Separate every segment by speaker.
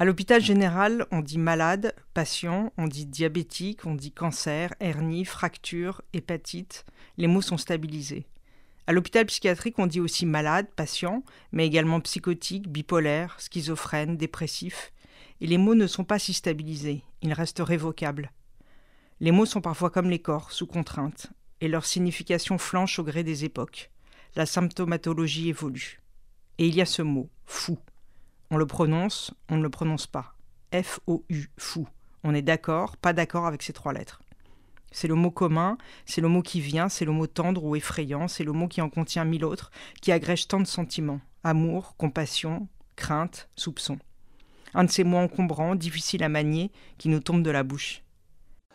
Speaker 1: À l'hôpital général, on dit malade, patient, on dit diabétique, on dit cancer, hernie, fracture, hépatite. Les mots sont stabilisés. À l'hôpital psychiatrique, on dit aussi malade, patient, mais également psychotique, bipolaire, schizophrène, dépressif. Et les mots ne sont pas si stabilisés, ils restent révocables. Les mots sont parfois comme les corps, sous contrainte, et leur signification flanche au gré des époques. La symptomatologie évolue. Et il y a ce mot, fou. On le prononce, on ne le prononce pas. F-O-U, fou. On est d'accord, pas d'accord avec ces trois lettres. C'est le mot commun, c'est le mot qui vient, c'est le mot tendre ou effrayant, c'est le mot qui en contient mille autres, qui agrège tant de sentiments amour, compassion, crainte, soupçon. Un de ces mots encombrants, difficiles à manier, qui nous tombent de la bouche.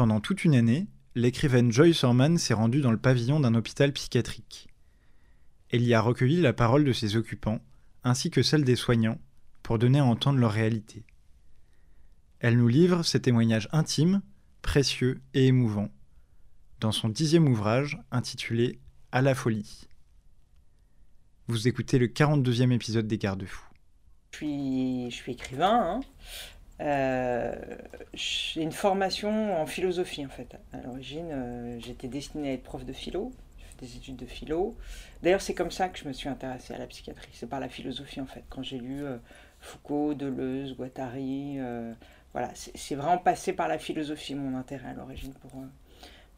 Speaker 2: Pendant toute une année, l'écrivaine Joyce Orman s'est rendue dans le pavillon d'un hôpital psychiatrique. Elle y a recueilli la parole de ses occupants, ainsi que celle des soignants, pour donner à entendre leur réalité. Elle nous livre ses témoignages intimes, précieux et émouvants, dans son dixième ouvrage intitulé À la folie. Vous écoutez le 42e épisode des Garde-Fous.
Speaker 1: Je suis, je suis écrivain. hein. Euh, j'ai une formation en philosophie en fait. À l'origine, euh, j'étais destinée à être prof de philo. J'ai fait des études de philo. D'ailleurs, c'est comme ça que je me suis intéressée à la psychiatrie. C'est par la philosophie en fait. Quand j'ai lu euh, Foucault, Deleuze, Guattari, voilà, c'est vraiment passé par la philosophie mon intérêt à l'origine pour,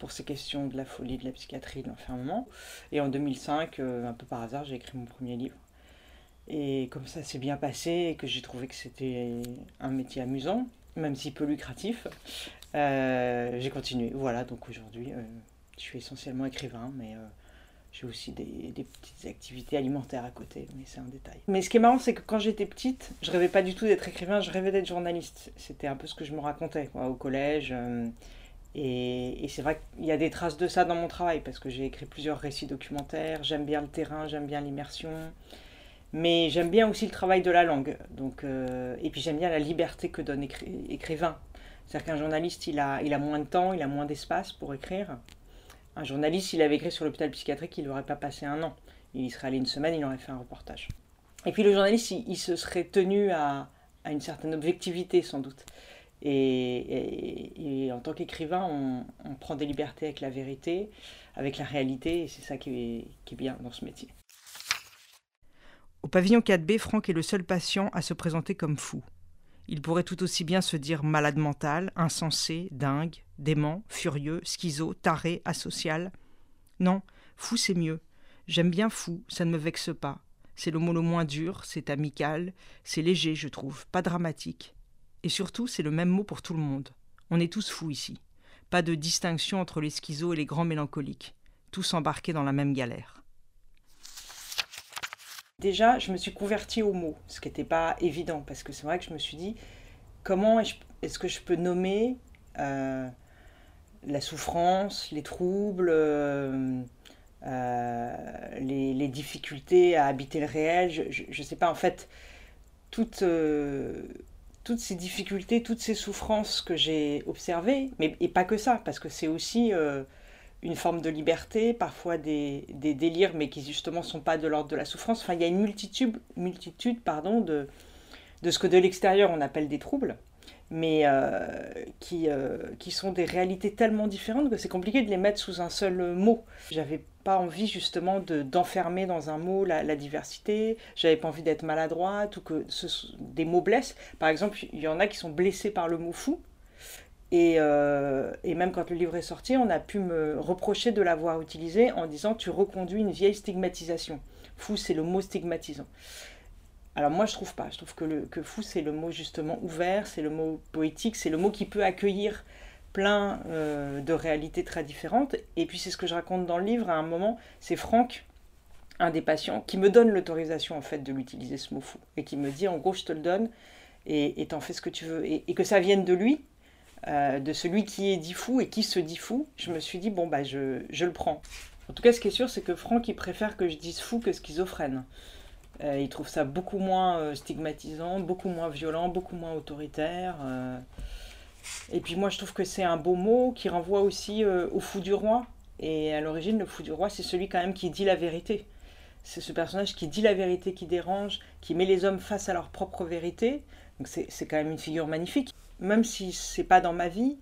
Speaker 1: pour ces questions de la folie, de la psychiatrie, de l'enfermement. Et en 2005, euh, un peu par hasard, j'ai écrit mon premier livre. Et comme ça s'est bien passé et que j'ai trouvé que c'était un métier amusant, même si peu lucratif, euh, j'ai continué. Voilà, donc aujourd'hui, euh, je suis essentiellement écrivain, mais euh, j'ai aussi des, petites activités alimentaires à côté, mais c'est un détail. Mais ce qui est marrant, c'est que quand j'étais petite, je rêvais pas du tout d'être écrivain, je rêvais d'être journaliste. C'était un peu ce que je me racontais au collège. et, et c'est vrai qu'il y a des traces de ça dans mon travail, parce que j'ai écrit plusieurs récits documentaires, j'aime bien le terrain, j'aime bien l'immersion. Mais j'aime bien aussi le travail de la langue. Donc, euh, et puis j'aime bien la liberté que donne écri- écrivain. C'est-à-dire qu'un journaliste, il a, il a moins de temps, il a moins d'espace pour écrire. Un journaliste, s'il avait écrit sur l'hôpital psychiatrique, il n'aurait pas passé un an. Il y serait allé une semaine, il aurait fait un reportage. Et puis le journaliste, il, se serait tenu à, une certaine objectivité, sans doute. Et, en tant qu'écrivain, on, prend des libertés avec la vérité, avec la réalité, et c'est ça qui est bien dans ce métier. Au pavillon 4B, Franck est le seul patient à se présenter comme fou. Il pourrait tout aussi bien se dire malade mental, insensé, dingue, dément, furieux, schizo, taré, asocial. Non, fou c'est mieux. J'aime bien fou, ça ne me vexe pas. C'est le mot le moins dur, c'est amical, c'est léger, je trouve, pas dramatique. Et surtout, c'est le même mot pour tout le monde. On est tous fous ici. Pas de distinction entre les schizos et les grands mélancoliques. Tous embarqués dans la même galère. Déjà, je me suis convertie au mot, ce qui n'était pas évident, parce que c'est vrai que je me suis dit, comment est-ce que je peux nommer euh, la souffrance, les troubles, euh, euh, les, les difficultés à habiter le réel Je ne sais pas, en fait, toutes, toutes ces difficultés, toutes ces souffrances que j'ai observées, mais et pas que ça, parce que c'est aussi une forme de liberté, parfois des, des délires, mais qui justement sont pas de l'ordre de la souffrance. Enfin, il y a une multitude, multitude pardon, de, de ce que de l'extérieur on appelle des troubles, mais euh, qui, euh, qui sont des réalités tellement différentes que c'est compliqué de les mettre sous un seul mot. J'avais pas envie justement de, d'enfermer dans un mot la, la diversité, j'avais pas envie d'être maladroite ou que des mots blessent. Par exemple, il y en a qui sont blessés par le mot fou, Et, et, même quand le livre est sorti, on a pu me reprocher de l'avoir utilisé en disant tu reconduis une vieille stigmatisation. Fou, c'est le mot stigmatisant. Alors moi, je trouve pas. Je trouve que, le, que fou, c'est le mot justement ouvert, c'est le mot poétique, c'est le mot qui peut accueillir plein euh, de réalités très différentes. Et puis c'est ce que je raconte dans le livre. À un moment, c'est Franck, un des patients, qui me donne l'autorisation en fait de l'utiliser ce mot fou et qui me dit en gros, je te le donne et t'en fais ce que tu veux. Et, que ça vienne de lui, euh, de celui qui est dit fou et qui se dit fou. Je me suis dit bon bah je, je le prends. En tout cas, ce qui est sûr, c'est que Franck, il préfère que je dise fou que schizophrène. Euh, il trouve ça beaucoup moins euh, stigmatisant, beaucoup moins violent, beaucoup moins autoritaire. Et puis moi, je trouve que c'est un beau mot qui renvoie aussi au fou du roi. Et à l'origine, le fou du roi, c'est celui quand même qui dit la vérité. C'est ce personnage qui dit la vérité, qui dérange, qui met les hommes face à leur propre vérité. Donc c'est quand même une figure magnifique. Même si c'est pas dans ma vie,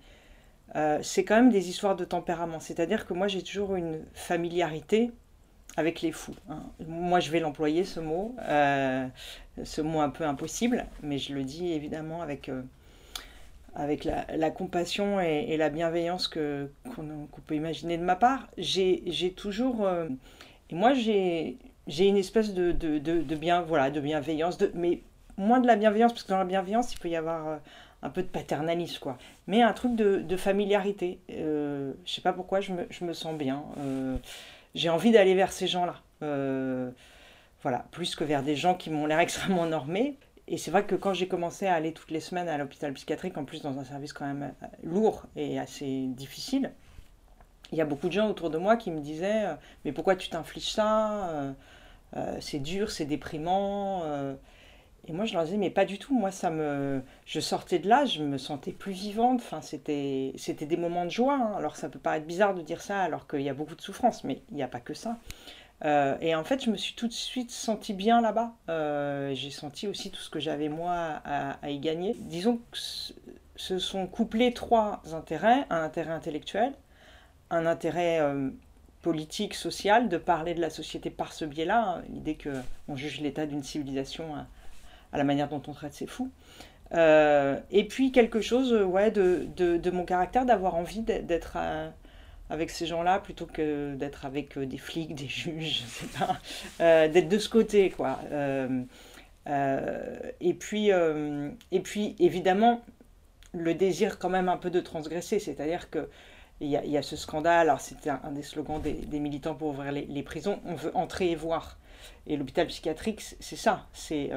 Speaker 1: c'est quand même des histoires de tempérament. C'est-à-dire que moi, j'ai toujours une familiarité avec les fous. Hein. Moi, je vais l'employer, ce mot, euh, ce mot un peu impossible, mais je le dis évidemment avec, euh, avec la, compassion et, la bienveillance que, qu'on, peut imaginer de ma part. J'ai, toujours... Euh, et moi, j'ai, une espèce de, de, de, bien, voilà, de bienveillance, mais moins de la bienveillance, parce que dans la bienveillance, il peut y avoir un peu de paternalisme, quoi. Mais un truc de, familiarité. je sais pas pourquoi, je me, je me sens bien j'ai envie d'aller vers ces gens-là. Euh, voilà, plus que vers des gens qui m'ont l'air extrêmement normés. Et c'est vrai que quand j'ai commencé à aller toutes les semaines à l'hôpital psychiatrique, en plus dans un service quand même euh, lourd et assez difficile, il y a beaucoup de gens autour de moi qui me disaient euh, Mais pourquoi tu t'infliges ça? C'est dur, c'est déprimant. Et moi, je leur disais, mais pas du tout. Moi, ça me, je sortais de là, je me sentais plus vivante. Enfin, c'était, des moments de joie. Hein. Alors, ça peut paraître bizarre de dire ça, alors qu'il y a beaucoup de souffrance, mais il n'y a pas que ça. Euh, et en fait, je me suis tout de suite sentie bien là-bas. Euh, j'ai senti aussi tout ce que j'avais moi à, y gagner. Disons que se sont couplés trois intérêts un intérêt intellectuel, un intérêt euh, politique, social, de parler de la société par ce biais-là, hein. l'idée qu'on juge l'état d'une civilisation à la manière dont on traite ces fous. Euh, et puis quelque chose ouais, de, mon caractère, d'avoir envie d'être euh, avec ces gens-là plutôt que d'être avec euh, des flics, des juges, je sais pas, d'être de ce côté, quoi. et, puis, et puis, évidemment, le désir quand même un peu de transgresser, c'est-à-dire que il y, a ce scandale, alors c'était un, des slogans des, militants pour ouvrir les, prisons, on veut entrer et voir. Et l'hôpital psychiatrique, c'est ça, c'est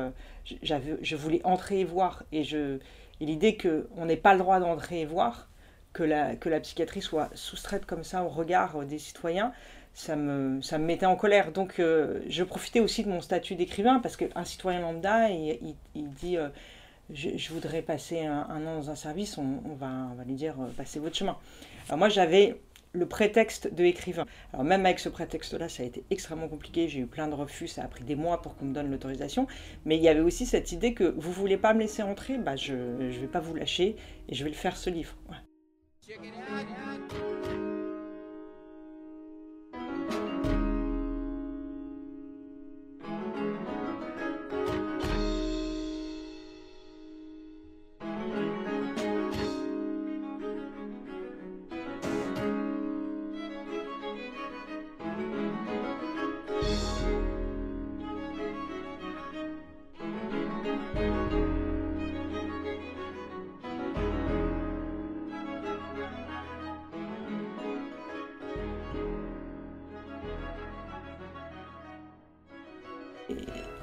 Speaker 1: je voulais entrer et voir. Et, et l'idée qu'on n'ait pas le droit d'entrer et voir, que la, que la psychiatrie soit soustraite comme ça au regard des citoyens, ça me, ça me mettait en colère. Donc euh, je profitais aussi de mon statut d'écrivain, parce qu'un citoyen lambda, il, il, dit euh, je, voudrais passer un, an dans un service, on, va, on va lui dire euh, passez votre chemin. Alors moi j'avais le prétexte de écrivain. Alors même avec ce prétexte-là, ça a été extrêmement compliqué, j'ai eu plein de refus, ça a pris des mois pour qu'on me donne l'autorisation, mais il y avait aussi cette idée que vous voulez pas me laisser entrer, bah je ne vais pas vous lâcher et je vais le faire ce livre.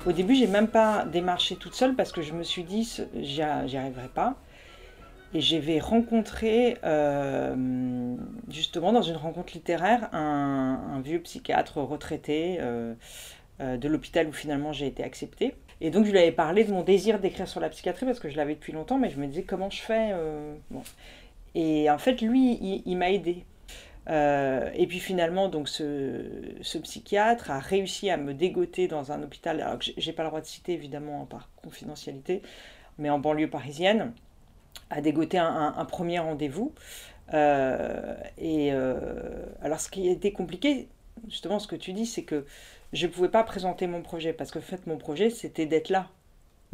Speaker 1: Au début, j'ai même pas démarché toute seule parce que je me suis dit, j'y arriverai pas. Et j'avais rencontré, euh, justement, dans une rencontre littéraire, un, vieux psychiatre retraité euh, euh, de l'hôpital où finalement j'ai été acceptée. Et donc, je lui avais parlé de mon désir d'écrire sur la psychiatrie parce que je l'avais depuis longtemps, mais je me disais comment je fais. Et en fait, lui, il m'a aidé. Euh, et puis finalement, donc ce, psychiatre a réussi à me dégoter dans un hôpital, alors que j'ai pas le droit de citer évidemment par confidentialité, mais en banlieue parisienne, a dégoté un, premier rendez-vous. Euh, et euh, alors ce qui était compliqué, justement ce que tu dis, c'est que je ne pouvais pas présenter mon projet, parce que en fait mon projet c'était d'être là.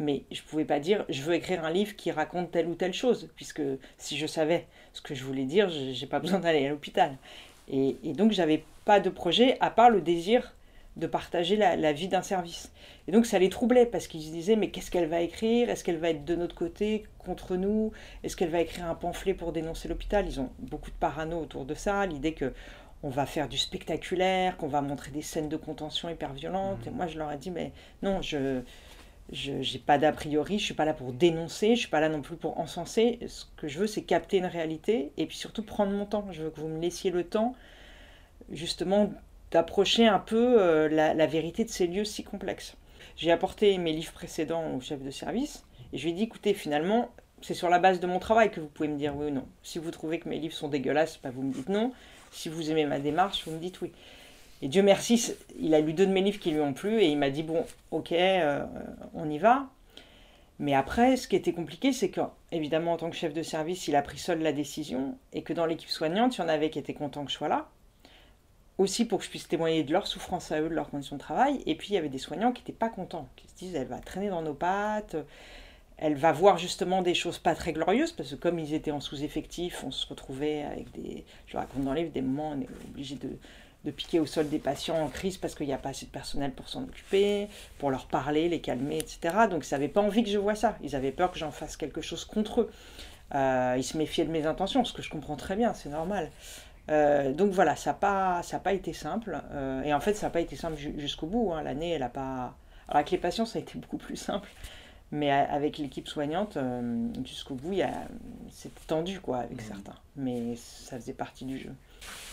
Speaker 1: Mais je ne pouvais pas dire je veux écrire un livre qui raconte telle ou telle chose, puisque si je savais ce que je voulais dire, je n'ai pas besoin d'aller à l'hôpital. Et, et donc j'avais pas de projet à part le désir de partager la, vie d'un service. Et donc ça les troublait parce qu'ils se disaient mais qu'est-ce qu'elle va écrire? Est-ce qu'elle va être de notre côté contre nous? Est-ce qu'elle va écrire un pamphlet pour dénoncer l'hôpital? Ils ont beaucoup de parano autour de ça, l'idée que on va faire du spectaculaire, qu'on va montrer des scènes de contention hyper violentes. Et moi je leur ai dit mais non, je je n'ai pas d'a priori, je suis pas là pour dénoncer, je suis pas là non plus pour encenser. Ce que je veux, c'est capter une réalité et puis surtout prendre mon temps. Je veux que vous me laissiez le temps, justement, d'approcher un peu euh, la, vérité de ces lieux si complexes. J'ai apporté mes livres précédents au chef de service et je lui ai dit écoutez, finalement, c'est sur la base de mon travail que vous pouvez me dire oui ou non. Si vous trouvez que mes livres sont dégueulasses, bah, vous me dites non. Si vous aimez ma démarche, vous me dites oui. Et Dieu merci, il a lu deux de mes livres qui lui ont plu et il m'a dit bon, ok, euh, on y va. Mais après, ce qui était compliqué, c'est que, évidemment, en tant que chef de service, il a pris seul la décision et que dans l'équipe soignante, il y en avait qui étaient contents que je sois là aussi pour que je puisse témoigner de leur souffrance à eux, de leurs conditions de travail. Et puis il y avait des soignants qui n'étaient pas contents, qui se disent elle va traîner dans nos pattes, elle va voir justement des choses pas très glorieuses, parce que comme ils étaient en sous-effectif, on se retrouvait avec des. Je raconte dans le livre des moments où on est obligé de, de piquer au sol des patients en crise parce qu'il n'y a pas assez de personnel pour s'en occuper, pour leur parler, les calmer, etc. Donc ils n'avaient pas envie que je vois ça. Ils avaient peur que j'en fasse quelque chose contre eux. Euh, ils se méfiaient de mes intentions, ce que je comprends très bien, c'est normal. Euh, donc voilà, ça n'a pas, pas été simple. Euh, et en fait, ça n'a pas été simple jusqu'au bout. Hein. L'année, elle n'a pas. Alors avec les patients, ça a été beaucoup plus simple. Mais avec l'équipe soignante, jusqu'au bout, c'était tendu quoi, avec mmh. certains. Mais ça faisait partie du jeu.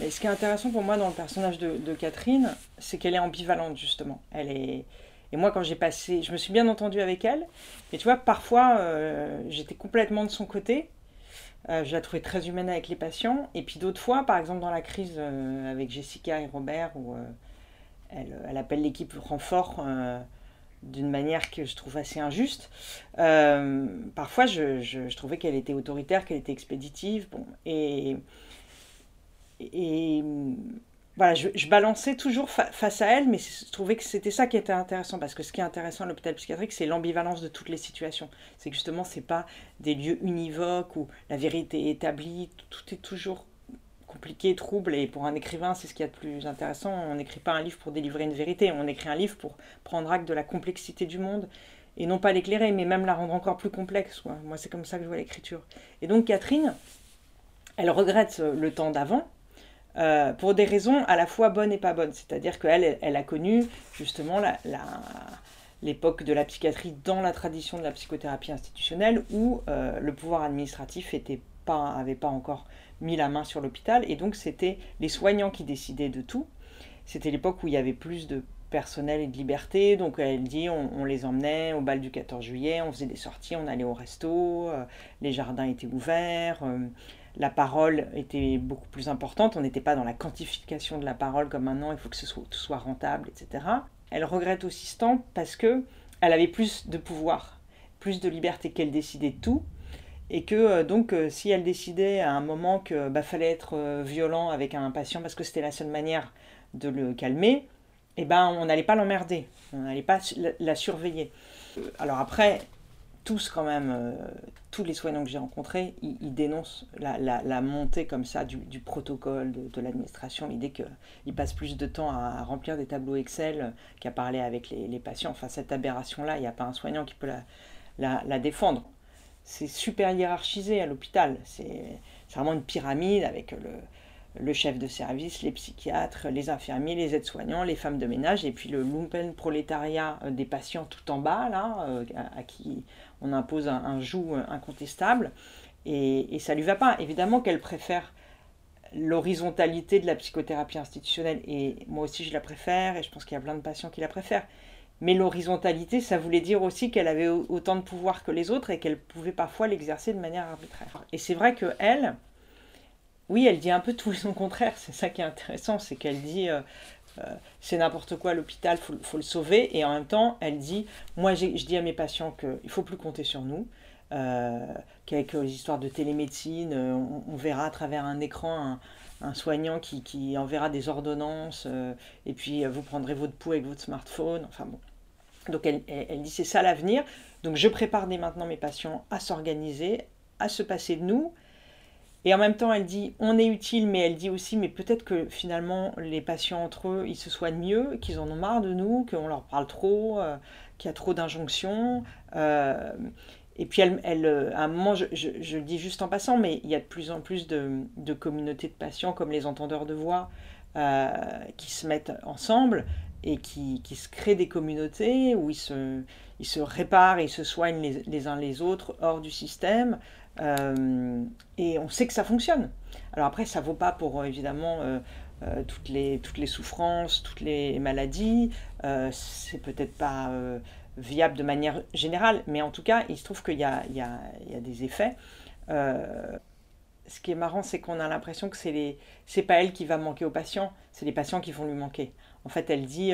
Speaker 1: Et ce qui est intéressant pour moi dans le personnage de, Catherine, c'est qu'elle est ambivalente justement. Elle est. Et moi, quand j'ai passé, je me suis bien entendue avec elle. Et tu vois, parfois, j'étais complètement de son côté. Euh, je la trouvais très humaine avec les patients. Et puis d'autres fois, par exemple dans la crise euh, avec Jessica et Robert, où euh, elle, elle, appelle l'équipe renfort d'une manière que je trouve assez injuste. parfois, je, je, trouvais qu'elle était autoritaire, qu'elle était expéditive. Bon, et, et voilà, je, balançais toujours face à elle, mais je trouvais que c'était ça qui était intéressant, parce que ce qui est intéressant à l'hôpital psychiatrique, c'est l'ambivalence de toutes les situations. C'est que justement, c'est pas des lieux univoques où la vérité est établie, tout est toujours compliqué, trouble, et pour un écrivain, c'est ce qu'il y a de plus intéressant. On n'écrit pas un livre pour délivrer une vérité, on écrit un livre pour prendre acte de la complexité du monde, et non pas l'éclairer, mais même la rendre encore plus complexe. Moi, c'est comme ça que je vois l'écriture. Et donc, Catherine, elle regrette le temps d'avant, euh, pour des raisons à la fois bonnes et pas bonnes. C'est-à-dire qu'elle, elle a connu justement l'époque de la psychiatrie dans la tradition de la psychothérapie institutionnelle où euh, le pouvoir administratif n'avait pas, pas encore mis la main sur l'hôpital et donc c'était les soignants qui décidaient de tout. C'était l'époque où il y avait plus de personnel et de liberté, donc elle dit on, les emmenait au bal du 14 juillet, on faisait des sorties, on allait au resto, euh, les jardins étaient ouverts la parole était beaucoup plus importante. On n'était pas dans la quantification de la parole comme maintenant, il faut que ce soit, tout soit rentable, etc. Elle regrette aussi ce temps parce que elle avait plus de pouvoir, plus de liberté qu'elle décidait de tout. Et que euh, donc, euh, si elle décidait à un moment qu'il bah, fallait être euh, violent avec un patient parce que c'était la seule manière de le calmer, eh ben, on n'allait pas l'emmerder, on n'allait pas la surveiller. Alors après, tous quand même, euh, tous les soignants que j'ai rencontrés, ils, dénoncent la, montée comme ça du, protocole de, l'administration, l'idée qu'ils passent plus de temps à, remplir des tableaux Excel qu'à parler avec les, patients. Enfin, cette aberration-là, il n'y a pas un soignant qui peut la, défendre. C'est super hiérarchisé à l'hôpital. C'est vraiment une pyramide avec le, le chef de service, les psychiatres, les infirmiers, les aides-soignants, les femmes de ménage, et puis le lumpen prolétariat euh, des patients tout en bas, là, euh, à, qui on impose un, joug incontestable. Et, et, ça lui va pas. Évidemment qu'elle préfère l'horizontalité de la psychothérapie institutionnelle, et moi aussi je la préfère, et je pense qu'il y a plein de patients qui la préfèrent. Mais l'horizontalité, ça voulait dire aussi qu'elle avait autant de pouvoir que les autres et qu'elle pouvait parfois l'exercer de manière arbitraire. Et c'est vrai que elle, oui, elle dit un peu tout son contraire. C'est ça qui est intéressant, c'est qu'elle dit euh, euh, c'est n'importe quoi l'hôpital, faut, faut le sauver, et en même temps, elle dit moi, je dis à mes patients qu'il ne faut plus compter sur nous. Euh, qu'avec les histoires de télémédecine, on, verra à travers un écran un, soignant qui, enverra des ordonnances, et puis vous prendrez votre pouls avec votre smartphone. Enfin bon. Donc elle, elle dit c'est ça l'avenir. Donc je prépare dès maintenant mes patients à s'organiser, à se passer de nous. Et en même temps, elle dit on est utile, mais elle dit aussi mais peut-être que finalement les patients entre eux, ils se soignent mieux, qu'ils en ont marre de nous, qu'on leur parle trop, euh, qu'il y a trop d'injonctions. Euh, et puis elle, elle, à un moment, je, le dis juste en passant, mais il y a de plus en plus de, communautés de patients comme les entendeurs de voix euh, qui se mettent ensemble et qui, qui, se créent des communautés où ils se, ils se réparent, ils se soignent les uns les autres hors du système. Euh, et on sait que ça fonctionne. Alors après, ça vaut pas pour euh, évidemment euh, toutes, les, toutes les souffrances, toutes les maladies. C'est peut-être pas viable de manière générale, mais en tout cas, il se trouve qu'il y, y, y a, des effets. ce qui est marrant, c'est qu'on a l'impression que c'est c'est pas elle qui va manquer aux patients, c'est les patients qui vont lui manquer. En fait, elle dit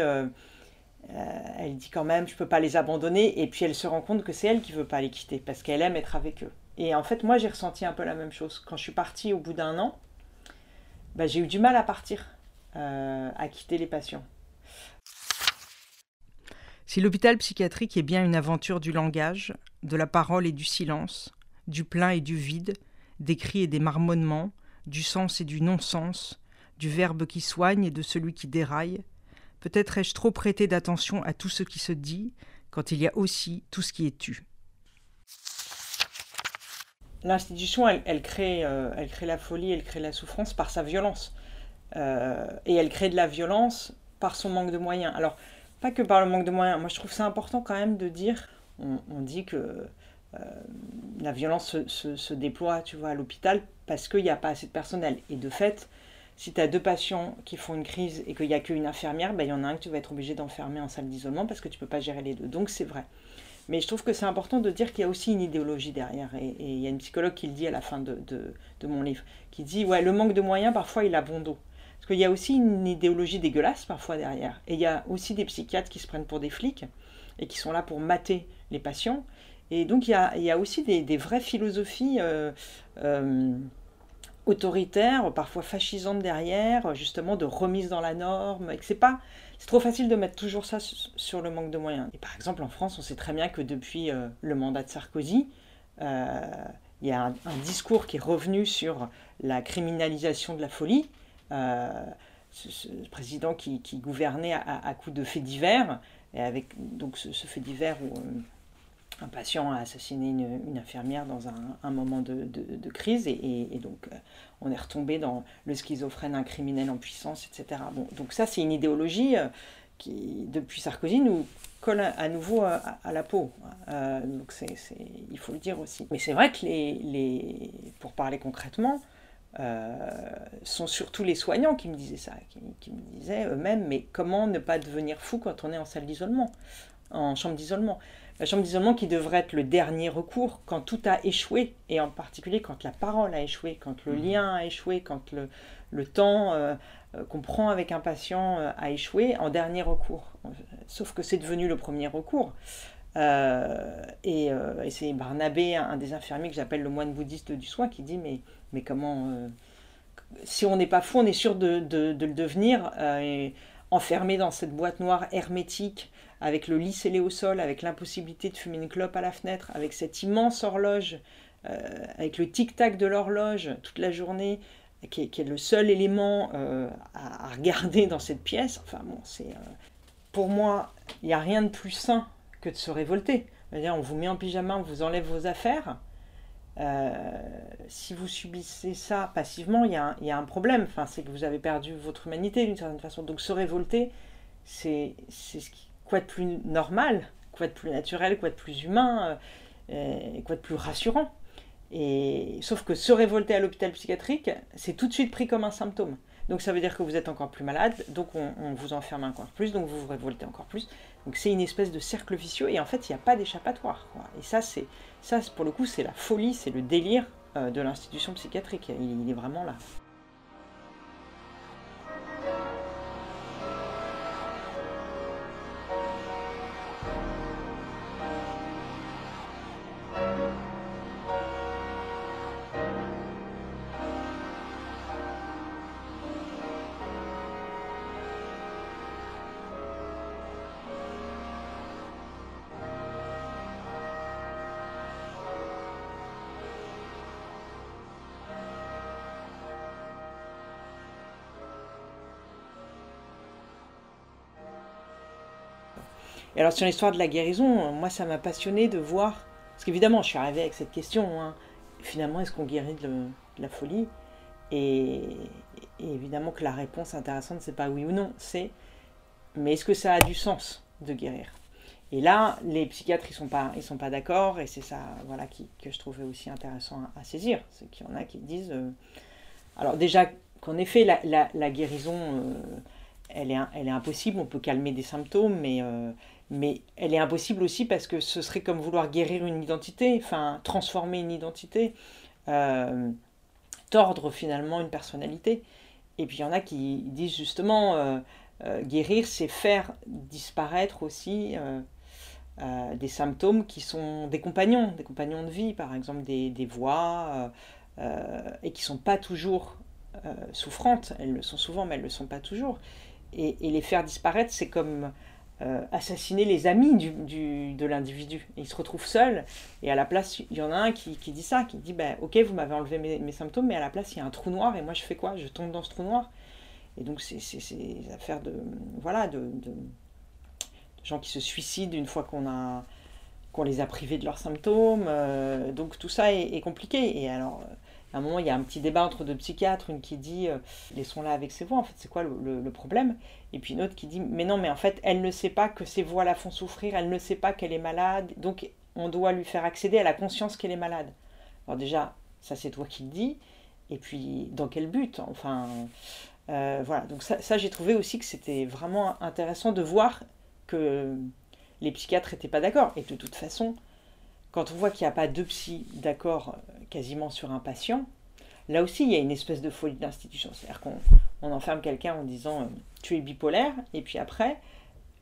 Speaker 1: elle dit quand même je peux pas les abandonner et puis elle se rend compte que c'est elle qui veut pas les quitter parce qu'elle aime être avec eux et en fait, moi, j'ai ressenti un peu la même chose. Quand je suis partie au bout d'un an, bah, j'ai eu du mal à partir, euh, à quitter les patients.
Speaker 3: Si l'hôpital psychiatrique est bien une aventure du langage, de la parole et du silence, du plein et du vide, des cris et des marmonnements, du sens et du non-sens, du verbe qui soigne et de celui qui déraille, peut-être ai-je trop prêté d'attention à tout ce qui se dit, quand il y a aussi tout ce qui est tu
Speaker 1: l'institution, elle, elle, crée, euh, elle crée la folie, elle crée la souffrance par sa violence. Euh, et elle crée de la violence par son manque de moyens. Alors, pas que par le manque de moyens. Moi, je trouve ça important quand même de dire, on, dit que euh, la violence se, déploie, tu vois, à l'hôpital parce qu'il n'y a pas assez de personnel. Et de fait, si tu as deux patients qui font une crise et qu'il n'y a qu'une infirmière, ben, il y en a un que tu vas être obligé d'enfermer en salle d'isolement parce que tu ne peux pas gérer les deux. Donc, c'est vrai. Mais je trouve que c'est important de dire qu'il y a aussi une idéologie derrière. Et, il y a une psychologue qui le dit à la fin de, de, mon livre, qui dit, ouais, le manque de moyens, parfois, il a bon dos. Parce qu'il y a aussi une idéologie dégueulasse, parfois, derrière. Et il y a aussi des psychiatres qui se prennent pour des flics et qui sont là pour mater les patients. Et donc, il y a, il y a aussi des, des vraies philosophies euh, euh, autoritaires, parfois fascisantes derrière, justement, de remise dans la norme, et que c'est pas c'est trop facile de mettre toujours ça sur le manque de moyens. Et par exemple, en France, on sait très bien que depuis euh, le mandat de Sarkozy, euh, il y a un, discours qui est revenu sur la criminalisation de la folie. Euh, ce, président qui, qui gouvernait à, à, coups de faits divers, et avec donc ce, ce fait divers où un patient a assassiné une, infirmière dans un, moment de, crise et, donc euh, on est retombé dans le schizophrène, un criminel en puissance, etc. Donc ça c'est une idéologie euh, qui depuis Sarkozy nous colle à, nouveau à, la peau. Euh, donc il faut le dire aussi. Mais c'est vrai que les, pour parler concrètement, euh, sont surtout les soignants qui me disaient ça, qui me disaient eux-mêmes, mais comment ne pas devenir fou quand on est en salle d'isolement, en chambre d'isolement? La chambre d'isolement qui devrait être le dernier recours quand tout a échoué, et en particulier quand la parole a échoué, quand le lien a échoué, quand le, le temps euh, qu'on prend avec un patient euh, a échoué, en dernier recours. Sauf que c'est devenu le premier recours. Euh, et, et c'est Barnabé, un, des infirmiers que j'appelle le moine bouddhiste du soin, qui dit mais, mais comment... si on n'est pas fou, on est sûr de, de, de le devenir, et enfermé dans cette boîte noire hermétique, avec le lit scellé au sol, avec l'impossibilité de fumer une clope à la fenêtre, avec cette immense horloge, euh, avec le tic-tac de l'horloge toute la journée, qui est, le seul élément euh, à, regarder dans cette pièce. Enfin bon, c'est euh, pour moi, il n'y a rien de plus sain que de se révolter. -dire, on vous met en pyjama, on vous enlève vos affaires. Si vous subissez ça passivement, il y a un problème. Enfin, c'est que vous avez perdu votre humanité d'une certaine façon. Donc se révolter, c'est ce qui quoi de plus normal, quoi de plus naturel, quoi de plus humain, euh, quoi de plus rassurant. Et sauf que se révolter à l'hôpital psychiatrique, c'est tout de suite pris comme un symptôme. Donc ça veut dire que vous êtes encore plus malade, donc on, vous enferme encore plus, donc vous vous révoltez encore plus. Donc c'est une espèce de cercle vicieux et en fait il n'y a pas d'échappatoire. Et ça c'est ça pour le coup c'est la folie, c'est le délire euh, de l'institution psychiatrique. Il est vraiment là.
Speaker 4: Alors sur l'histoire de la guérison, moi ça m'a passionné de voir, parce qu'évidemment je suis arrivée avec cette question, hein, finalement est-ce qu'on guérit de, la folie? Et, évidemment que la réponse intéressante c'est pas oui ou non, c'est mais est-ce que ça a du sens de guérir? Et là, les psychiatres, ils sont pas, ils sont pas d'accord, et c'est ça, voilà, qui, que je trouvais aussi intéressant à, saisir, c'est qu'il y en a qui disent, euh, alors déjà qu'en effet, la, guérison, euh, elle, est, elle est impossible, on peut calmer des symptômes, mais, euh, mais elle est impossible aussi parce que ce serait comme vouloir guérir une identité, enfin, transformer une identité, tordre finalement une personnalité. Et puis il y en a qui disent justement, guérir, c'est faire disparaître aussi euh, des symptômes qui sont des compagnons, des compagnons de vie, par exemple des, des voix, euh, euh, et qui ne sont pas toujours souffrantes. Elles le sont souvent, mais elles ne le sont pas toujours. Et, les faire disparaître, c'est comme assassiner les amis du, du, de l'individu. Il se retrouve seul, et à la place, il y en a un qui, qui dit ça, qui dit, ben, ok, vous m'avez enlevé mes, mes, symptômes, mais à la place, il y a un trou noir, et moi, je fais quoi? Je tombe dans ce trou noir. Et donc, c'est des affaires de... Voilà, de, de gens qui se suicident une fois qu'on a qu'on les a privés de leurs symptômes. Euh, donc tout ça est, compliqué. Et alors, euh, à un moment, il y a un petit débat entre deux psychiatres, une qui dit euh, laissons-la avec ses voix, en fait, c'est quoi le, problème? Et puis une autre qui dit mais non, mais en fait, elle ne sait pas que ses voix la font souffrir, elle ne sait pas qu'elle est malade, donc on doit lui faire accéder à la conscience qu'elle est malade. Alors déjà, ça c'est toi qui le dis, et puis dans quel but? Enfin, voilà, donc ça, j'ai trouvé aussi que c'était vraiment intéressant de voir que les psychiatres n'étaient pas d'accord. Et de toute façon, quand on voit qu'il n'y a pas deux psy d'accord euh, quasiment sur un patient, là aussi, il y a une espèce de folie de l'institution. C'est-à-dire qu'on on enferme quelqu'un en disant euh, tu es bipolaire, et puis après,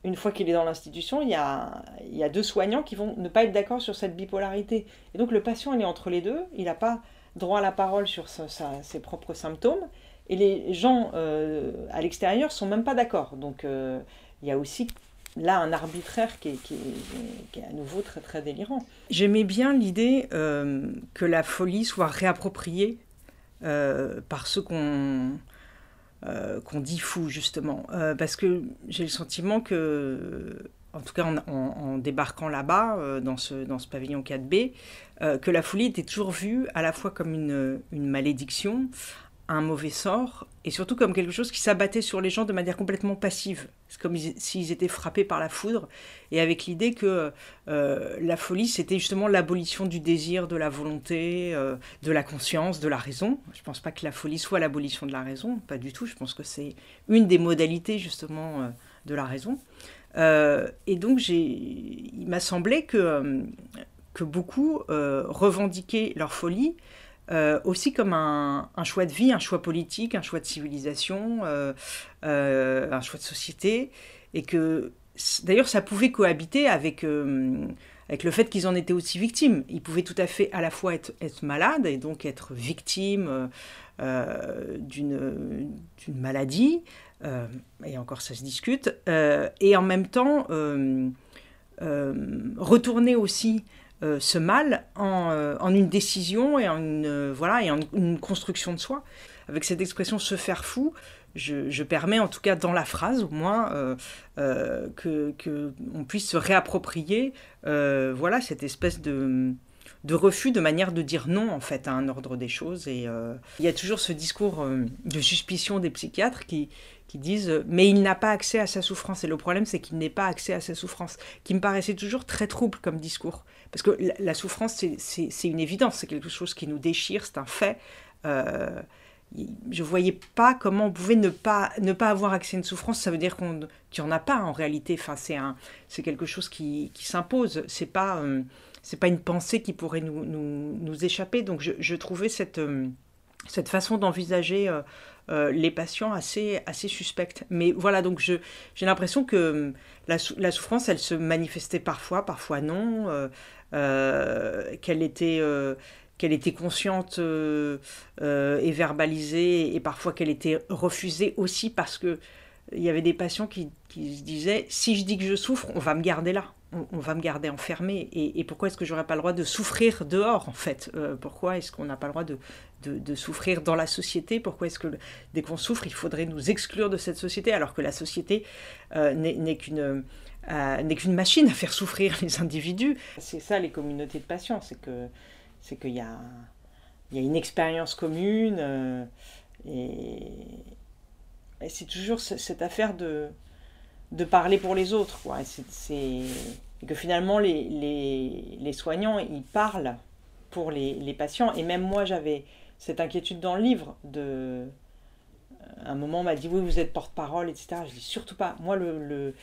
Speaker 4: une fois qu'il est dans l'institution, il y, a, deux soignants qui vont ne pas être d'accord sur cette bipolarité. Et donc le patient, il est entre les deux, il n'a pas droit à la parole sur ses propres symptômes, et les gens euh, à l'extérieur sont même pas d'accord. Donc il y a aussi là un arbitraire qui est, à nouveau très très délirant.
Speaker 1: J'aimais bien l'idée euh, que la folie soit réappropriée euh, par ceux qu'on euh, dit fou justement, parce que j'ai le sentiment que, en tout cas en, débarquant là-bas, dans, ce, pavillon 4B, que la folie était toujours vue à la fois comme une malédiction, un mauvais sort, et surtout comme quelque chose qui s'abattait sur les gens de manière complètement passive. C'est comme s'ils étaient frappés par la foudre, et avec l'idée que euh, la folie, c'était justement l'abolition du désir, de la volonté, euh, de la conscience, de la raison. Je ne pense pas que la folie soit l'abolition de la raison, pas du tout. Je pense que c'est une des modalités justement euh, de la raison. et donc, il m'a semblé que, que beaucoup revendiquaient leur folie euh, aussi comme un, choix de vie, un choix politique, un choix de civilisation, euh, euh, un choix de société, et que d'ailleurs ça pouvait cohabiter avec, avec le fait qu'ils en étaient aussi victimes. Ils pouvaient tout à fait à la fois être, être malades et donc être victimes d'une maladie, et encore ça se discute, et en même temps retourner aussi euh, ce mal euh, en, une décision et en une, euh, voilà, et en une construction de soi. Avec cette expression se faire fou, je, permets en tout cas dans la phrase au moins que, que, puisse se réapproprier voilà, cette espèce de, de refus, de manière de dire non en fait à un ordre des choses. Et il y a toujours ce discours de suspicion des psychiatres qui, qui disent mais il n'a pas accès à sa souffrance et le problème c'est qu'il n'est pas accès à sa souffrance qui me paraissait toujours très trouble comme discours parce que la, souffrance, c'est une évidence, c'est quelque chose qui nous déchire, c'est un fait. Euh, je voyais pas comment on pouvait ne pas, ne pas avoir accès à une souffrance. Ça veut dire qu'il n'y en a pas en réalité. Enfin, c'est quelque chose qui, qui s'impose. Ce n'est pas, euh, pas une pensée qui pourrait nous, nous, nous échapper. Donc je, je trouvais cette, euh, cette façon d'envisager euh, les patients assez, assez suspectes. Mais voilà, donc j'ai l'impression que hum, la, souffrance, elle se manifestait parfois, parfois non. Qu'elle était, euh, qu'elle était consciente euh, et verbalisée, et parfois qu'elle était refusée aussi parce que il y avait des patients qui, qui, se disaient si je dis que je souffre, on va me garder là, on, va me garder enfermé. Et, pourquoi est-ce que j'aurais pas le droit de souffrir dehors en fait? Pourquoi est-ce qu'on n'a pas le droit de, de, souffrir dans la société? Pourquoi est-ce que dès qu'on souffre, il faudrait nous exclure de cette société alors que la société n'est qu'une n'est qu'une machine à faire souffrir les individus. C'est ça les communautés de patients, c'est que c'est qu'il y a, y a une expérience commune et, et c'est toujours cette affaire de, de parler pour les autres. Quoi. Et que finalement, les, les, les, soignants, ils parlent pour les, les patients. Et même moi, j'avais cette inquiétude dans le livre. De... Un moment, on m'a dit Oui, vous êtes porte-parole, etc. Je dis surtout pas. Moi, le,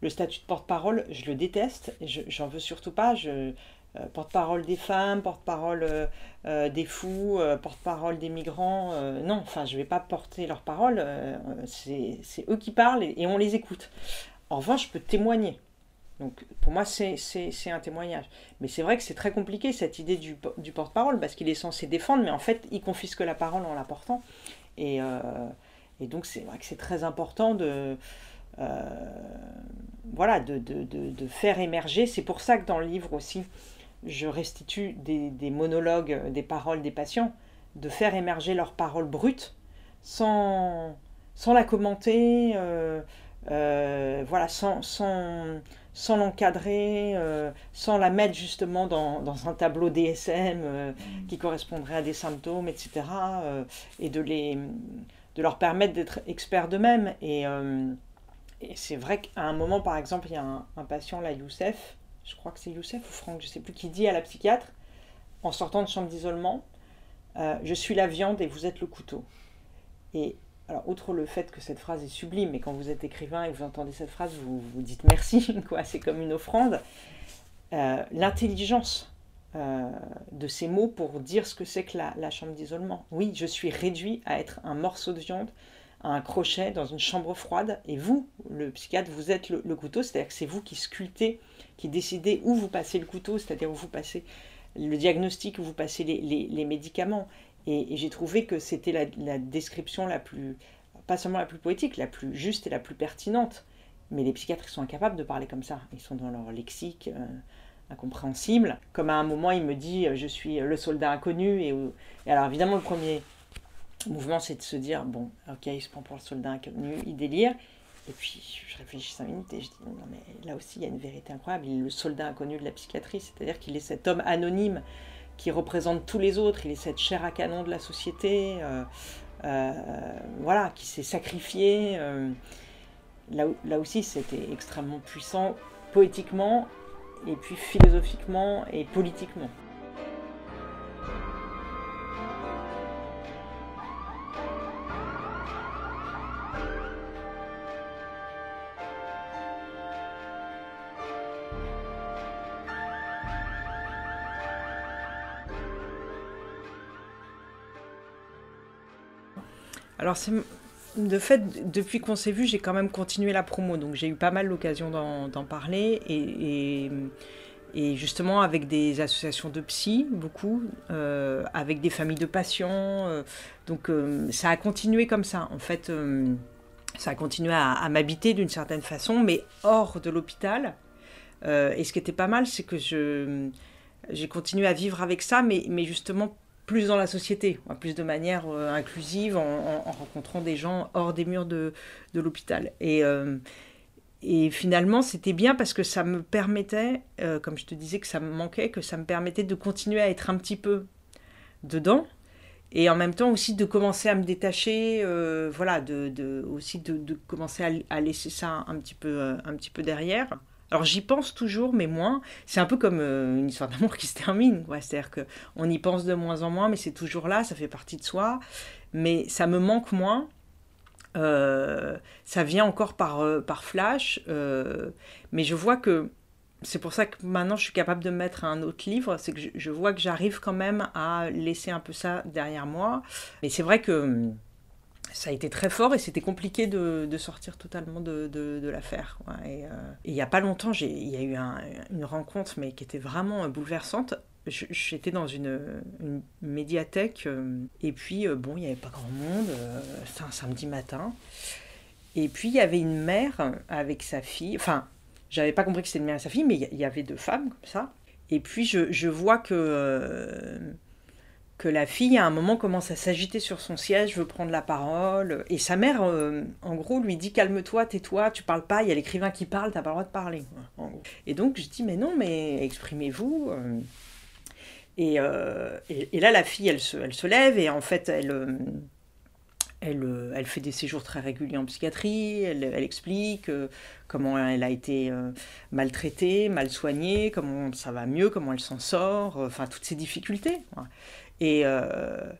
Speaker 1: le statut de porte-parole, je le déteste. J'en veux surtout pas. Je, euh, porte-parole des femmes, porte-parole euh, euh, des fous, porte-parole des migrants. non, enfin, je ne vais pas porter leur parole. c'est eux qui parlent et, on les écoute. En revanche, je peux témoigner. Donc, pour moi, c'est un témoignage. Mais c'est vrai que c'est très compliqué, cette idée du, porte-parole, parce qu'il est censé défendre, mais en fait, il confisque la parole en l'apportant. Et, et, donc, c'est vrai que c'est très important de, voilà, de, de, de, faire émerger. C'est pour ça que dans le livre aussi, je restitue des, monologues, des paroles des patients, de faire émerger leurs paroles brutes sans, sans la commenter, euh, euh, voilà, sans, sans, sans l'encadrer, euh, sans la mettre justement dans, dans un tableau DSM qui correspondrait à des symptômes, etc. et de, les, de leur permettre d'être experts d'eux-mêmes. Et, et c'est vrai qu'à un moment, par exemple, il y a un, patient, là, Youssef, je crois que c'est Youssef ou Franck, je ne sais plus, qui dit à la psychiatre, en sortant de chambre d'isolement, euh, Je suis la viande et vous êtes le couteau. Et alors, outre le fait que cette phrase est sublime, mais quand vous êtes écrivain et que vous entendez cette phrase, vous vous dites merci, quoi, c'est comme une offrande. Euh, l'intelligence euh, de ces mots pour dire ce que c'est que la, chambre d'isolement. Oui, je suis réduit à être un morceau de viande, un crochet dans une chambre froide, et vous, le psychiatre, vous êtes le, couteau, c'est-à-dire que c'est vous qui sculptez qui décidait où vous passez le couteau, c'est-à-dire où vous passez le diagnostic, où vous passez les, médicaments. Et, j'ai trouvé que c'était la, description la plus, pas seulement la plus poétique, la plus juste et la plus pertinente. Mais les psychiatres sont incapables de parler comme ça. Ils sont dans leur lexique euh, incompréhensible. Comme à un moment, il me dit euh, Je suis le soldat inconnu. Et, et alors, évidemment, le premier mouvement, c'est de se dire Bon, ok, il se prend pour le soldat inconnu, il délire. Et puis je réfléchis cinq minutes et je dis non mais là aussi il y a une vérité incroyable. Il est le soldat inconnu de la psychiatrie, c'est-à-dire qu'il est cet homme anonyme qui représente tous les autres. Il est cette chair à canon de la société, euh, euh, voilà, qui s'est sacrifié. Euh. là, là aussi c'était extrêmement puissant poétiquement et puis philosophiquement et politiquement. Alors, de fait, depuis qu'on s'est vu, j'ai quand même continué la promo, donc j'ai eu pas mal l'occasion d'en parler et, justement avec des associations de psy, beaucoup, euh, avec des familles de patients. Euh, donc euh, ça a continué comme ça. En fait, ça a continué à, m'habiter d'une certaine façon, mais hors de l'hôpital. et ce qui était pas mal, c'est que j'ai continué à vivre avec ça, mais, mais justement plus dans la société, plus de manière euh, inclusive, en, rencontrant des gens hors des murs de, l'hôpital. Et, euh, et finalement, c'était bien parce que ça me permettait, euh, comme je te disais que ça me manquait, que ça me permettait de continuer à être un petit peu dedans. Et en même temps aussi de commencer à me détacher, voilà, de, aussi de, de commencer à, à, laisser ça un petit peu, un petit peu derrière. Alors j'y pense toujours, mais moins. C'est un peu comme euh, une histoire d'amour qui se termine. C'est-à-dire qu'on y pense de moins en moins, mais c'est toujours là, ça fait partie de soi. Mais ça me manque moins. Euh, ça vient encore par, euh, flash. mais je vois que c'est pour ça que maintenant je suis capable de mettre un autre livre. C'est que je vois que j'arrive quand même à laisser un peu ça derrière moi. Mais c'est vrai que ça a été très fort et c'était compliqué de, de, sortir totalement de, de, l'affaire. Et, euh, il n'y a pas longtemps, il y a eu une rencontre, mais qui était vraiment bouleversante. J'étais dans une, médiathèque euh, et puis, euh, bon, il n'y avait pas grand monde, c'était un samedi matin. Et puis, il y avait une mère avec sa fille, enfin, j'avais pas compris que c'était une mère et sa fille, mais il y avait deux femmes comme ça. Et puis, je, je vois que que la fille, à un moment, commence à s'agiter sur son siège, veut prendre la parole. Et sa mère, euh, en gros, lui dit Calme-toi, tais-toi, tu parles pas, il y a l'écrivain qui parle, t'as pas le droit de parler. Et donc, je dis Mais non, mais exprimez-vous. euh. Et, euh, et, là, la fille, elle se, elle se lève et en fait, elle. elle, elle fait des séjours très réguliers en psychiatrie, elle, explique comment elle a été maltraitée, mal soignée, comment ça va mieux, comment elle s'en sort, enfin toutes ces difficultés. Et, euh,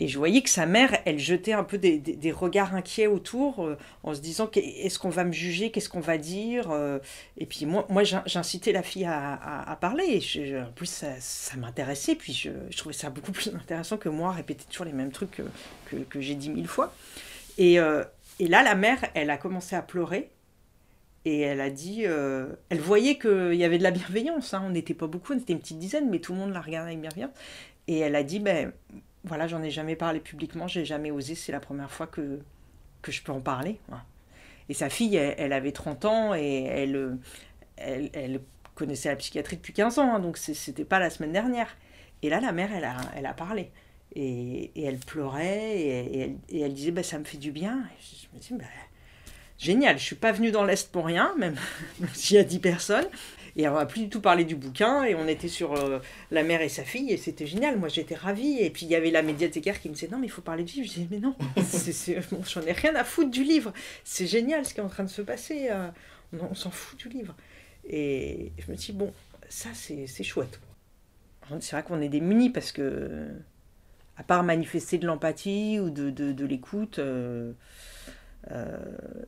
Speaker 1: et je voyais que sa mère, elle jetait un peu des, des- regards inquiets autour euh, en se disant est-ce qu'on va me juger, qu'est-ce qu'on va dire euh, Et puis moi, moi j'in- j'incitais la fille à, à- parler. En plus, ça, ça m'intéressait. Puis je, je trouvais ça beaucoup plus intéressant que moi répéter toujours les mêmes trucs que, que, j'ai dit mille fois. Et, et là, la mère, elle a commencé à pleurer. Et elle a dit, elle voyait qu'il y avait de la bienveillance. hein. On n'était pas beaucoup, on était une petite dizaine, mais tout le monde la regardait avec bienveillance. Et elle a dit, ben voilà, j'en ai jamais parlé publiquement, j'ai jamais osé, c'est la première fois que, que je peux en parler. Et sa fille, elle, avait 30 ans et elle, elle, connaissait la psychiatrie depuis 15 ans, hein, donc c'était pas la semaine dernière. Et là, la mère, elle a, elle a parlé. Et, elle pleurait et, elle, disait, bah, ça me fait du bien. Et je me dis, bah, génial, je suis pas venue dans l'Est pour rien, même s'il y a 10 personnes. Et on n'a plus du tout parlé du bouquin, et on était sur euh, la mère et sa fille, et c'était génial. Moi, j'étais ravie. Et puis, il y avait la médiathécaire qui me disait Non, mais il faut parler du livre. Je disais Mais non, j'en ai rien à foutre du livre. C'est génial ce qui est en train de se passer. euh, on s'en fout du livre. Et je me dis Bon, ça, c'est chouette. C'est vrai qu'on est démunis parce que, à part manifester de l'empathie ou de, l'écoute, euh,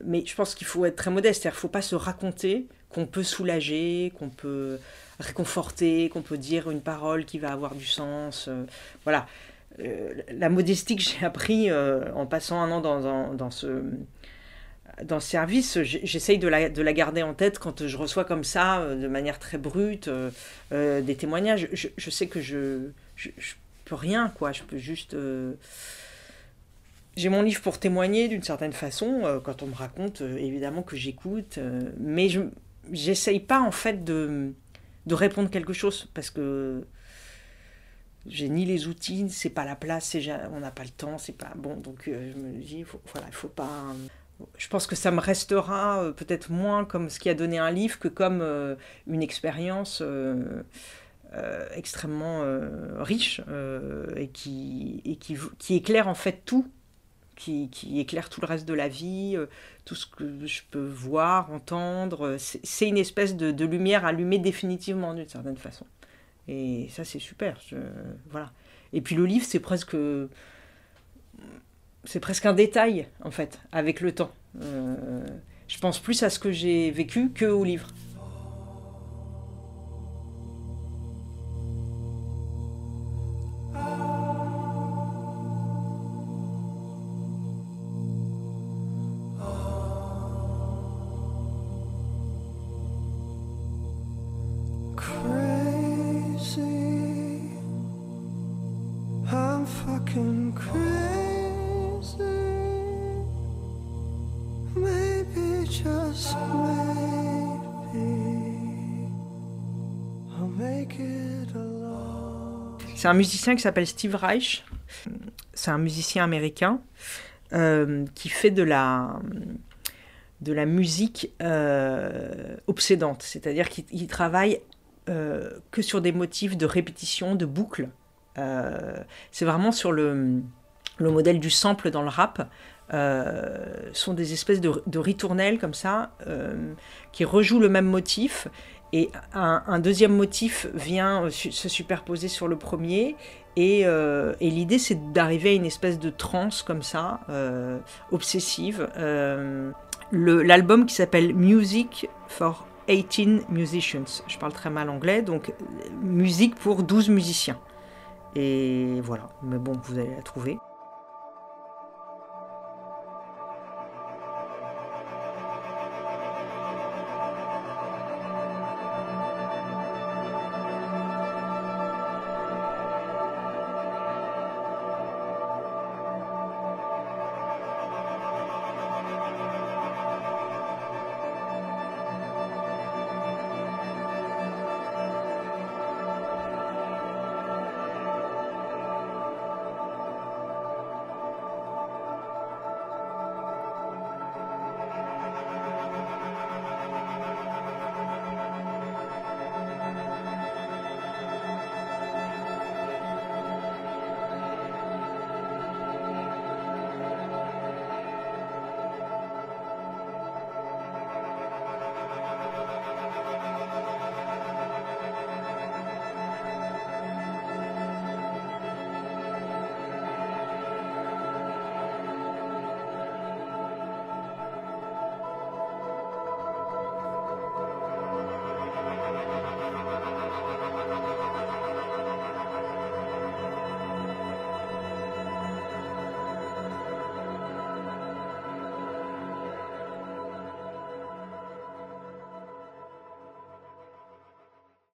Speaker 1: mais je pense qu'il faut être très modeste. C'est-à-dire ne faut pas se raconter qu'on peut soulager, qu'on peut réconforter, qu'on peut dire une parole qui va avoir du sens. euh, voilà. Euh, la modestie que j'ai appris euh, en passant un an dans, ce dans ce service, j'essaye de la, de la garder en tête quand je reçois comme ça, euh, de manière très brute, euh, euh, des témoignages. Je, je sais que je, je, je peux rien, quoi. Je peux juste. J'ai mon livre pour témoigner d'une certaine façon, euh, quand on me raconte, euh, évidemment que j'écoute, euh, mais je j'essaye pas en fait de, de répondre quelque chose parce que j'ai ni les outils, c'est pas la place, on n'a pas le temps, c'est pas bon. Donc je me dis, voilà, il faut pas. Je pense que ça me restera peut-être moins comme ce qui a donné un livre que comme une expérience extrêmement riche et, qui, et qui, qui éclaire en fait tout qui, éclaire tout le reste de la vie, euh, tout ce que je peux voir, entendre. euh, C'est une espèce de, lumière allumée définitivement d'une certaine façon. Et ça, c'est super. voilà. Et puis le livre, c'est presque, c'est presque un détail en fait, avec le temps. Euh, je pense plus à ce que j'ai vécu que au livre. C'est un musicien qui s'appelle Steve Reich. C'est un musicien américain euh, qui fait de la, de la musique euh, obsédante. C'est-à-dire qu'il il travaille euh, que sur des motifs de répétition, de boucle. C'est vraiment sur le, le modèle du sample dans le rap. Euh, sont des espèces de, ritournelles comme ça qui rejouent le même motif et un, deuxième motif vient se superposer sur le premier. Et, euh, et l'idée c'est d'arriver à une espèce de transe comme ça euh, obsessive. Euh, l'album qui s'appelle Music for 18 Musicians. Je parle très mal anglais donc musique pour 12 musiciens. Et voilà. Mais bon vous allez la trouver